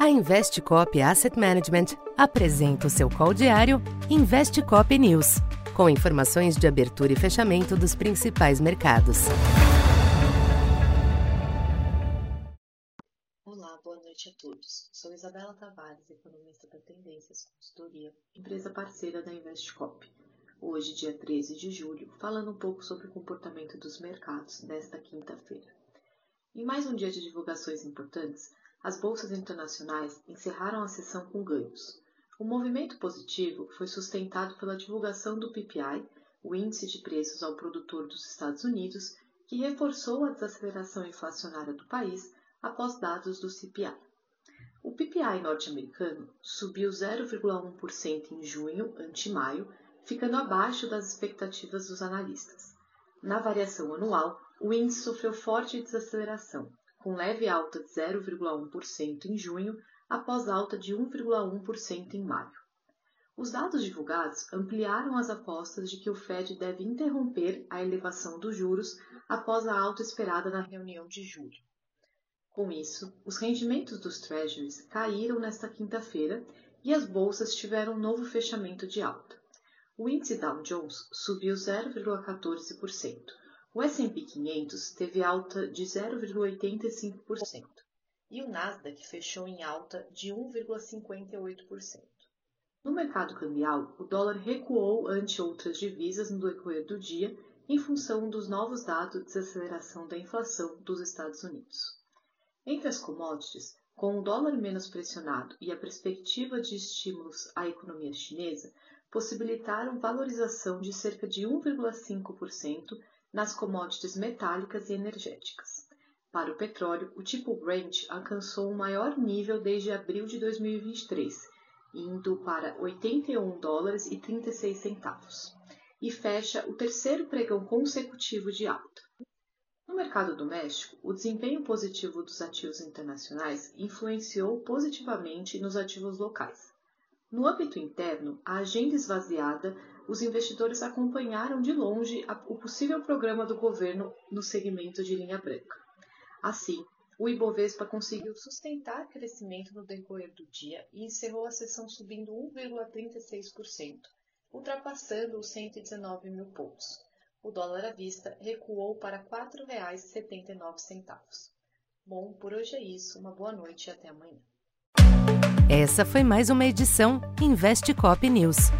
A Investcop Asset Management apresenta o seu call diário Investcop News, com informações de abertura e fechamento dos principais mercados. Olá, boa noite a todos. Sou Isabela Tavares, economista da Tendências Consultoria, empresa parceira da Investcop. Hoje, dia 13 de julho, falando um pouco sobre o comportamento dos mercados nesta quinta-feira. Em mais um dia de divulgações importantes, as bolsas internacionais encerraram a sessão com ganhos. O movimento positivo foi sustentado pela divulgação do PPI, o índice de preços ao produtor dos Estados Unidos, que reforçou a desaceleração inflacionária do país após dados do CPI. O PPI norte-americano subiu 0,1% em junho ante maio, ficando abaixo das expectativas dos analistas. Na variação anual, o índice sofreu forte desaceleração, com leve alta de 0,1% em junho, após alta de 1,1% em maio. Os dados divulgados ampliaram as apostas de que o Fed deve interromper a elevação dos juros após a alta esperada na reunião de julho. Com isso, os rendimentos dos Treasuries caíram nesta quinta-feira e as bolsas tiveram um novo fechamento de alta. O índice Dow Jones subiu 0,14%, o S&P 500 teve alta de 0,85% e o Nasdaq fechou em alta de 1,58%. No mercado cambial, o dólar recuou ante outras divisas no decorrer do dia em função dos novos dados de desaceleração da inflação dos Estados Unidos. Entre as commodities, com o dólar menos pressionado e a perspectiva de estímulos à economia chinesa, possibilitaram valorização de cerca de 1,5% nas commodities metálicas e energéticas. Para o petróleo, o tipo Brent alcançou o maior nível desde abril de 2023, indo para 81 dólares e 36 centavos, e fecha o terceiro pregão consecutivo de alta. No mercado doméstico, o desempenho positivo dos ativos internacionais influenciou positivamente nos ativos locais. No âmbito interno, a agenda esvaziada os investidores acompanharam de longe o possível programa do governo no segmento de linha branca. Assim, o Ibovespa conseguiu sustentar crescimento no decorrer do dia e encerrou a sessão subindo 1,36%, ultrapassando os 119 mil pontos. O dólar à vista recuou para R$ 4,79. Bom, por hoje é isso. Uma boa noite e até amanhã. Essa foi mais uma edição Investe Cop News.